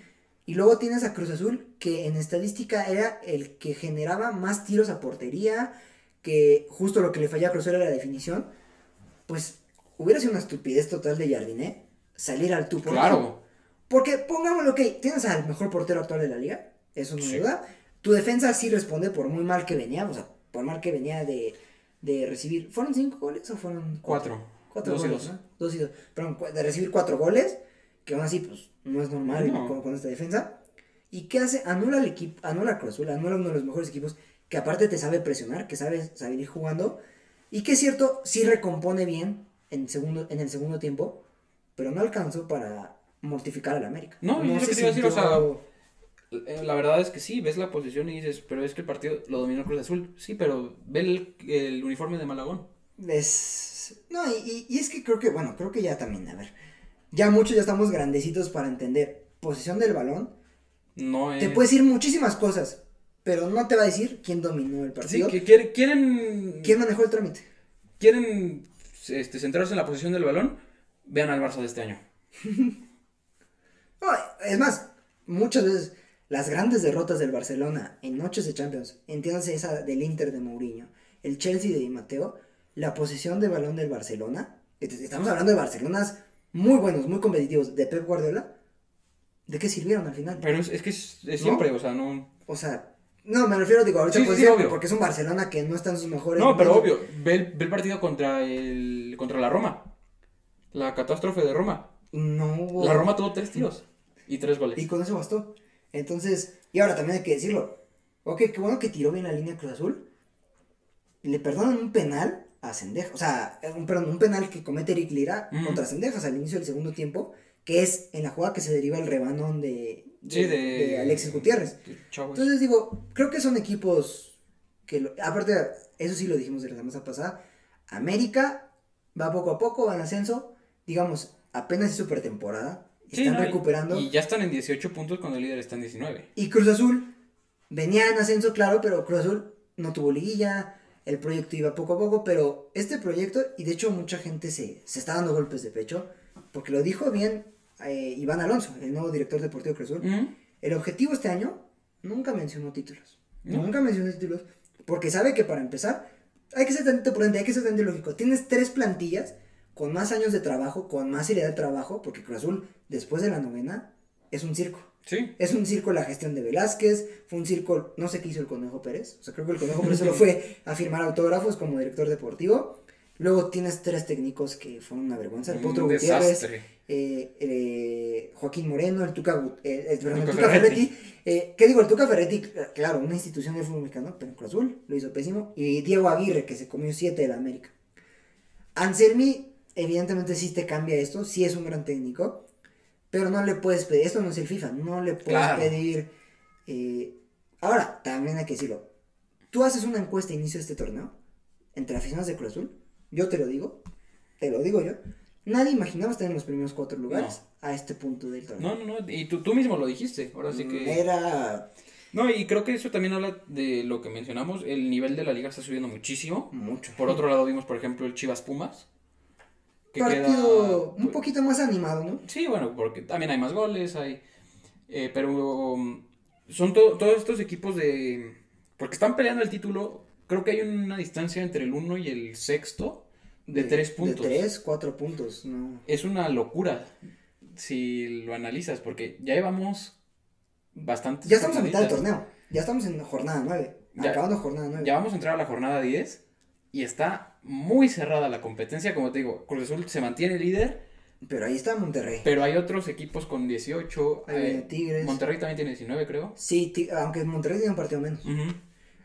Y luego tienes a Cruz Azul, que en estadística era el que generaba más tiros a portería, que justo lo que le fallaba a Cruz Azul era la definición, pues hubiera sido una estupidez total de Jardiné salir al tú por. Claro. Porque pongámoslo que tienes al mejor portero actual de la liga, eso no Sí. duda. Tu defensa sí responde por muy mal que venía, o sea, por mal que venía de, de recibir. ¿Fueron cinco goles o fueron Cuatro. Cuatro Dos y goles, dos. ¿no? Dos y dos. Perdón, de recibir cuatro goles, que aún así, pues, no es normal No. con, con esta defensa. ¿Y qué hace? Anula al equipo, anula Cruz Azul, anula uno de los mejores equipos, que aparte te sabe presionar, que sabe salir jugando, y que es cierto, sí recompone bien en, segundo, en el segundo tiempo, pero no alcanzó para mortificar al América. No, y es lo se que te iba a decir, o sintió- Eh, La verdad es que sí, ves la posición y dices, pero es que el partido lo dominó Cruz Azul. Sí, pero ve el, el uniforme de Malagón. Es... No, y, y- y es que creo que, bueno, creo que ya también, a ver, ya muchos ya estamos grandecitos para entender posición del balón. No es... Te puede decir muchísimas cosas, pero no te va a decir quién dominó el Sí, partido, que quiere- quieren... quién manejó el trámite. quieren este, centrarse en la posición del balón. Vean al Barça de este año. [LAUGHS] No, es más, muchas veces las grandes derrotas del Barcelona en noches de Champions, entiéndase esa del Inter de Mourinho, el Chelsea de Di Matteo, la posición de balón del Barcelona, est- estamos hablando de Barcelonas muy buenos, muy competitivos, de Pep Guardiola, ¿de qué sirvieron al final? Pero es, es que es, es ¿No? siempre, o sea, no... O sea, no, me refiero, digo, ahorita Sí, pues, porque es un Barcelona que no está en sus mejores No, pero obvio, ve el, ve el partido contra el contra la Roma. La catástrofe de Roma. No hubo... La Roma tuvo tres tiros y tres goles. Y con eso bastó. Entonces, y ahora también hay que decirlo. Ok, qué bueno que tiró bien la línea Cruz Azul. Le perdonan un penal a Sendejas. O sea, un, perdón, un penal que comete Eric Lira contra Sendejas al inicio del segundo tiempo. Que es en la jugada que se deriva el rebanón de, de, Sí, de, de Alexis Gutiérrez. Entonces digo, creo que son equipos que, lo- aparte, eso sí lo dijimos de la semana pasada. América va poco a poco, va en ascenso. Digamos, apenas es su pretemporada. Sí, Están no, y- recuperando. Y, ya están en 18 puntos cuando el líder está en 19. Y Cruz Azul venía en ascenso, claro, pero Cruz Azul no tuvo liguilla, el proyecto iba poco a poco, pero este proyecto, y de hecho mucha gente se, se está dando golpes de pecho, porque lo dijo bien eh, Iván Alonso, el nuevo director deportivo de Cruz Azul, Ujú. el objetivo este año nunca mencionó títulos, nunca mencionó títulos, porque sabe que para empezar hay que ser tantito prudente, hay que ser tantito lógico, tienes tres plantillas con más años de trabajo, con más seriedad de trabajo, porque Cruz Azul, después de la novena, es un circo. Sí. Es un circo la gestión de Velázquez, fue un circo, no sé qué hizo el Conejo Pérez, o sea, creo que el Conejo Pérez solo [LAUGHS] fue a firmar autógrafos como director deportivo. Luego tienes tres técnicos que fueron una vergüenza, el Potro Gutiérrez, eh, eh, Joaquín Moreno, el Tuca, Gu- eh, el, perdón, el Tuca Tuca Ferretti. Ferretti. eh, ¿Qué digo? El Tuca Ferretti, claro, una institución del fútbol mexicano, pero en Cruz Azul lo hizo pésimo. Y Diego Aguirre, que se comió siete de la América. Anselmi, evidentemente sí te cambia esto, sí es un gran técnico, pero no le puedes pedir, esto no es el FIFA, no le puedes Claro. pedir. eh, ahora, también hay que decirlo, tú haces una encuesta a inicio de este torneo, entre aficionados de Cruz Azul, yo te lo digo, te lo digo yo, nadie imaginaba estar en los primeros cuatro lugares a este punto del torneo. No, no, no. Y tú, tú mismo lo dijiste. Ahora sí que. Era No, y creo que eso también habla de lo que mencionamos. El nivel de la liga está subiendo muchísimo. mucho. Por otro lado, vimos, por ejemplo, el Chivas Pumas. Partido queda- un poquito más animado, ¿no? Sí, bueno, porque también hay más goles, hay... eh, pero um, son to- todos estos equipos de... Porque están peleando el título, creo que hay una distancia entre el 1 y el sexto de 3 puntos. De tres, cuatro puntos, no. Es una locura si lo analizas, porque ya llevamos bastante. Ya estamos a mitad del torneo. Ya estamos en jornada 9. Ya- acabando jornada 9. Ya vamos a entrar a la jornada 10 y está muy cerrada la competencia. Como te digo, Cruz Azul se mantiene líder, Pero ahí está Monterrey. pero hay otros equipos con 18. Ahí eh, Tigres. Monterrey también tiene 19, creo. Sí, aunque Monterrey tiene un partido menos.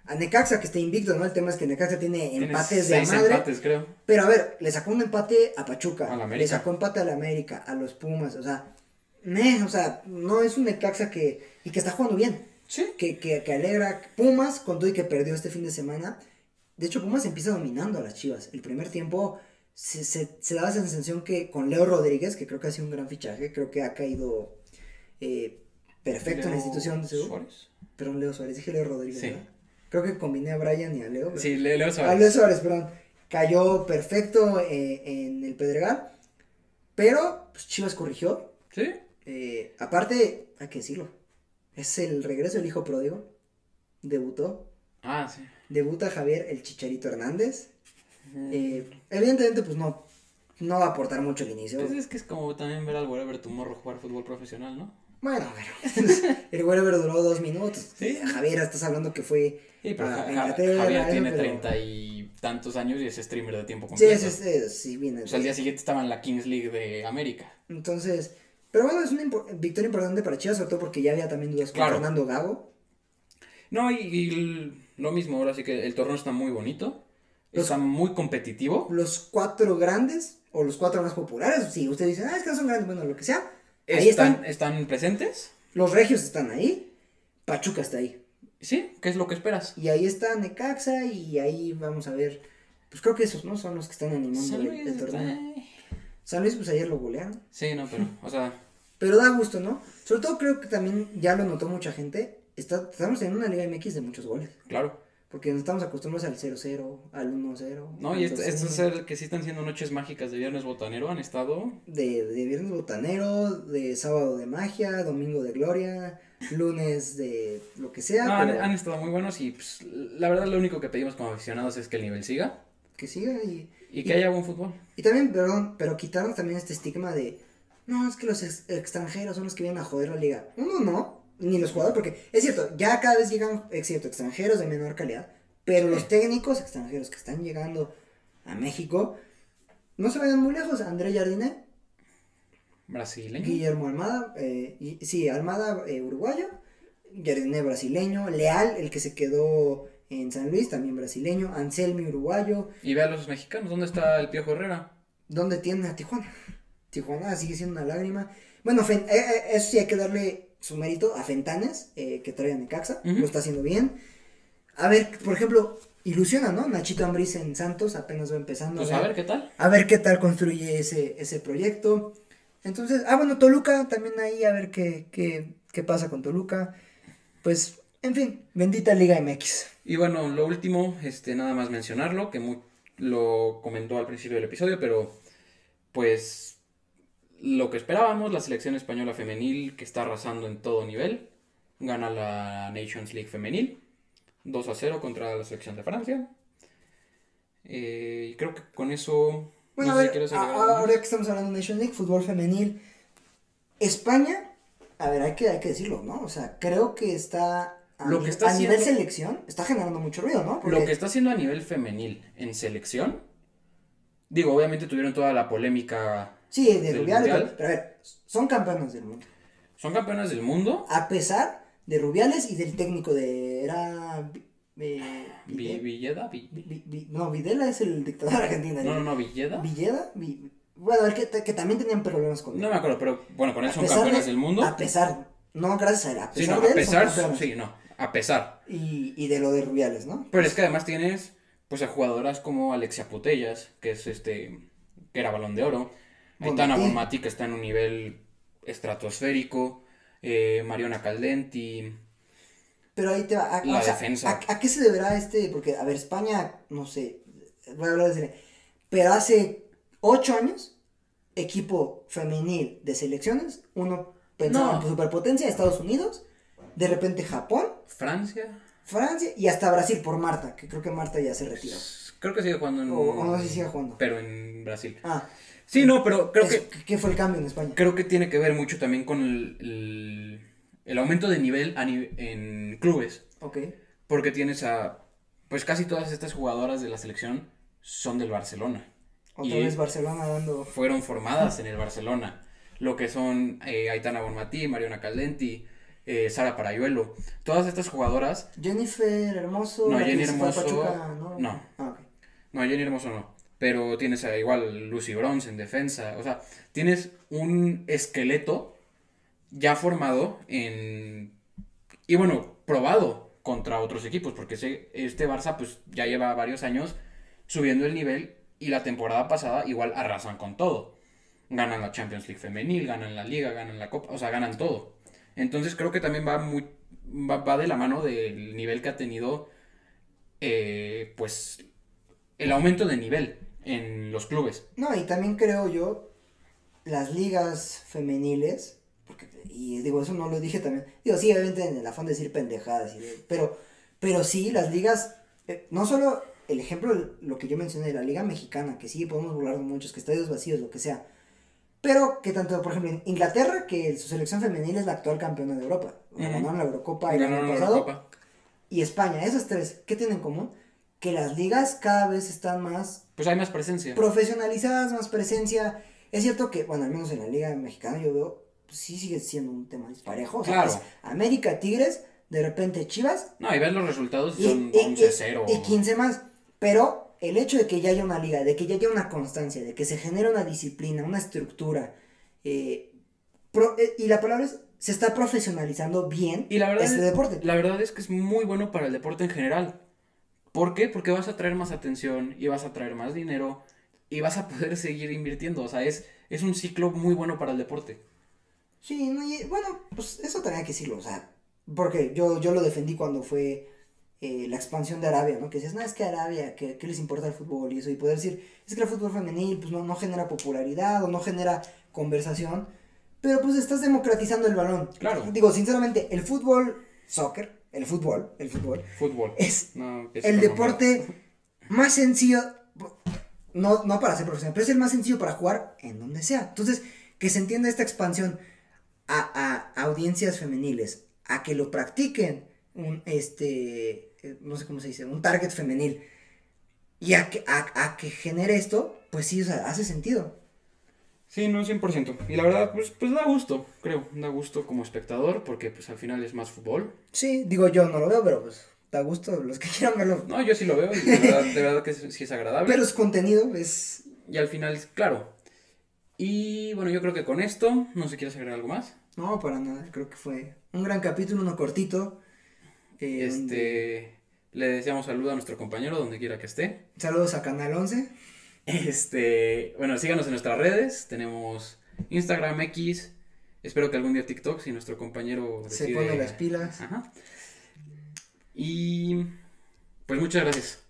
A Necaxa, que está invicto, ¿no? El tema es que Necaxa tiene empates de seis madre. empates, creo. Pero a ver, le sacó un empate a Pachuca. A la América. Le sacó empate a la América, a los Pumas. O sea, meh, o sea, no es un Necaxa que. Y que está jugando bien. Sí. Que, que, que alegra. Pumas, con todo y que perdió este fin de semana. De hecho, Pumas empieza dominando a las chivas. El primer tiempo se, se, se daba esa sensación que con Leo Rodríguez, que creo que ha sido un gran fichaje, creo que ha caído eh, perfecto en la institución de. Suárez. Perdón, Leo Suárez, dije Leo Rodríguez. Sí. ¿verdad? Creo que combiné a Brian y a Leo. pero- Sí, Le- Leo Ah, Suárez. Leo Suárez, perdón. Cayó perfecto eh, en el Pedregal. Pero pues, Chivas corrigió. Sí. Eh, aparte, hay que decirlo. Es el regreso del hijo pródigo. Debutó. Ah, sí. Debuta Javier el Chicharito Hernández. Eh, evidentemente, pues no, no va a aportar mucho al inicio. Pues es que es como también ver al Wherever Tomorrow jugar fútbol profesional, ¿no? Bueno, pero [LAUGHS] el Wherever duró dos minutos. Sí. Javier, estás hablando que fue Sí, pero a Ja- Javier tiene pero- treinta y tantos años y es streamer de tiempo Sí, completo. es, es, es- sí, viene. O sea, al día siguiente estaba en la Kings League de América. Entonces, pero bueno, es una impo- victoria importante para Chivas, sobre todo porque ya había también dudas con Claro. Fernando Gago. No, y, y lo mismo, ahora sí que el torneo está muy bonito. Los- Está muy competitivo. Los cuatro grandes, o los cuatro más populares, si ustedes dicen, ah, es que no son grandes, bueno, lo que sea. Ahí Están, están, están presentes. los regios están ahí, Pachuca está ahí. Sí, ¿qué es lo que esperas? Y ahí está Necaxa, y ahí vamos a ver, pues creo que esos, ¿no? Son los que están animando San el, Luis el está- torneo. San Luis, pues ayer lo golearon. Sí, no, pero, o sea, Pero da gusto, ¿no? Sobre todo creo que también ya lo notó mucha gente. Está, estamos en una Liga MX de muchos goles. claro. Porque no estamos acostumbrados al 0-0, al 1-0. No, y esto- Entonces, estos ser que sí están siendo noches mágicas de viernes botanero han estado. De, de viernes botanero, de sábado de magia, domingo de gloria, lunes de lo que sea. No, han, pero han estado muy buenos y pues, la verdad lo único que pedimos como aficionados es que el nivel siga Que siga y, y que haya buen fútbol. y también, perdón, pero quitarnos también este estigma de, no, es que los ex- extranjeros son los que vienen a joder la liga. Uno no, ni los jugadores, porque es cierto, ya cada vez llegan, es cierto, extranjeros de menor calidad, pero los técnicos extranjeros que están llegando a México, no se vayan muy lejos. André Jardine, Brasileño. Guillermo Almada, eh, y- sí, Almada eh, uruguayo, Jardine brasileño, Leal, el que se quedó en San Luis, también brasileño, Anselmi uruguayo, Y ve a los mexicanos, ¿dónde está el Piojo Herrera? ¿dónde tiene a Tijuana? Tijuana sigue siendo una lágrima. Bueno, Fen- eh, eso sí hay que darle su mérito a Fentanes, eh, que trae a Necaxa, lo está haciendo bien. A ver, por ejemplo, ilusiona, ¿no? Nachito Ambriz en Santos apenas va empezando. Pues a ver qué tal. a ver qué tal construye ese, ese proyecto. Entonces, ah, bueno, Toluca también ahí, a ver qué, qué, qué pasa con Toluca. Pues, en fin, bendita Liga MX. Y bueno, lo último, este, nada más mencionarlo, que mu- lo comentó al principio del episodio, pero pues lo que esperábamos, la selección española femenil que está arrasando en todo nivel, gana la Nations League femenil, 2 a 0 contra la selección de Francia. Eh, y creo que con eso... Bueno, no a sé si ver, quieres a- agregar algo más. ahora que estamos hablando de Nation League, fútbol femenil, España, a ver, hay que, hay que decirlo, ¿no? O sea, creo que está, a, Lo ni- que está a nivel selección, está generando mucho ruido, ¿no? Porque Lo que está haciendo a nivel femenil en selección, digo, obviamente tuvieron toda la polémica, Sí, de del Rubiales, Mundial. pero, pero a ver, son campeones del mundo. son campeonas del mundo, A pesar de Rubiales y del técnico de, era... eh, Vi- Vide- Villeda, Vi- Vi- no, Videla es el dictador argentino. no, no, no, Villeda. Villeda, Vi- bueno, el que, que también tenían problemas con él. No me acuerdo, pero bueno, con él A son campeones de- del mundo. A pesar, no gracias a él, a Sí, pesar no, de a él, son pesar, campeones. sí, no, a pesar. Y, y de lo de Rubiales, ¿no? Pero es que además tienes, pues, a jugadoras como Alexia Putellas, que es este, que era balón de oro. Aitana Bonmatí. Está en un nivel estratosférico. eh, Mariona Caldenti. Pero ahí te va. A, La o sea, defensa. A, a qué se deberá este? Porque, a ver, España, no sé, voy a hablar de Pero hace ocho años, equipo femenil de selecciones, uno pensaba No. en superpotencia, Estados Unidos, de repente Japón, Francia. Francia y hasta Brasil por Marta, que creo que Marta ya se retiró. Creo que sigue jugando en. O, o no sé si sigue jugando. Pero en Brasil. Ah, Sí, no, pero creo es- que. ¿qué fue el cambio en España? Creo que tiene que ver mucho también con el, el- el aumento de nivel a ni- en clubes. Ok. Porque tienes a. Pues casi todas estas jugadoras de la selección son del Barcelona. Otra Y- vez Barcelona dando. Fueron formadas en el Barcelona. Lo que son eh, Aitana Bonmatí, Mariona Caldenti, eh, Sara Parayuelo. Todas estas jugadoras. Jennifer Hermoso. No, Jenny Hermoso, Pachuca, ¿no? no. Ah, ok. No, Jenny Hermoso no. Pero tienes igual Lucy Bronze en defensa. O sea, tienes un esqueleto ya formado en. Y bueno, probado contra otros equipos. Porque ese- este Barça, pues ya lleva varios años subiendo el nivel. Y la temporada pasada, igual arrasan con todo. Ganan la Champions League femenil, ganan la Liga, ganan la Copa. O sea, ganan todo. Entonces creo que también va muy. Va, va de la mano del nivel que ha tenido. eh, pues el aumento de nivel en los clubes. No, y también creo yo, las ligas femeniles, porque, y digo, eso no lo dije también, digo, sí, obviamente en el afán de decir pendejadas, y de- pero, pero sí, las ligas, eh, no solo el ejemplo, lo que yo mencioné la liga mexicana, que sí, podemos burlar de muchos, que estadios vacíos, lo que sea, pero que tanto, por ejemplo, en Inglaterra, que su selección femenil es la actual campeona de Europa, ganaron la Eurocopa el año pasado, y España, esas tres, ¿qué tienen en común? Que las ligas cada vez están más Pues hay más presencia. profesionalizadas, más presencia. Es cierto que, bueno, al menos en la Liga Mexicana yo veo, pues, sí sigue siendo un tema disparejo. O sea, Claro. es América, Tigres, de repente Chivas No, y ves los resultados y y, son y- 11-0. y- y 15 más. Pero el hecho de que ya haya una liga, de que ya haya una constancia, de que se genere una disciplina, una estructura, eh, pro- eh, y la palabra es, se está profesionalizando bien Y la verdad, este es, deporte. la verdad es que es muy bueno para el deporte en general. ¿Por qué? Porque vas a traer más atención y vas a traer más dinero y vas a poder seguir invirtiendo. O sea, es, es un ciclo muy bueno para el deporte. Sí, no, y, bueno, pues eso tenía que decirlo, o sea, porque yo, yo lo defendí cuando fue eh, la expansión de Arabia, ¿no? Que decías, no, es que Arabia, ¿qué, qué les importa el fútbol? Y eso, y poder decir, es que el fútbol femenil, pues no, no genera popularidad o no genera conversación, pero pues estás democratizando el balón. Claro. Digo, sinceramente, el fútbol, soccer, el fútbol, el fútbol, Fútbol. es No, el deporte más sencillo, no, no para ser profesional, pero es el más sencillo para jugar en donde sea. Entonces, que se entienda esta expansión a, a audiencias femeniles, a que lo practiquen, un, este, eh, no sé cómo se dice, un target femenil, y a que, a, a que genere esto, pues sí, o sea, hace sentido. Sí, no, 100%. Y la verdad, pues, pues da gusto, creo. Da gusto como espectador porque pues al final es más fútbol. Sí, digo yo no lo veo, pero pues da gusto los que [LAUGHS] quieran verlo. No, yo sí lo veo y de verdad, de verdad que sí es agradable. Pero es contenido, es... Y al final, claro. Y bueno, yo creo que con esto, no sé si quieres agregar algo más. No, para nada, creo que fue un gran capítulo, uno cortito. eh, donde- Este, le deseamos salud a nuestro compañero donde quiera que esté. Saludos a Canal 11. Este, bueno, síganos en nuestras redes. Tenemos Instagram, X. Espero que algún día TikTok, si nuestro compañero Se pone las pilas. Ajá. Y pues muchas gracias.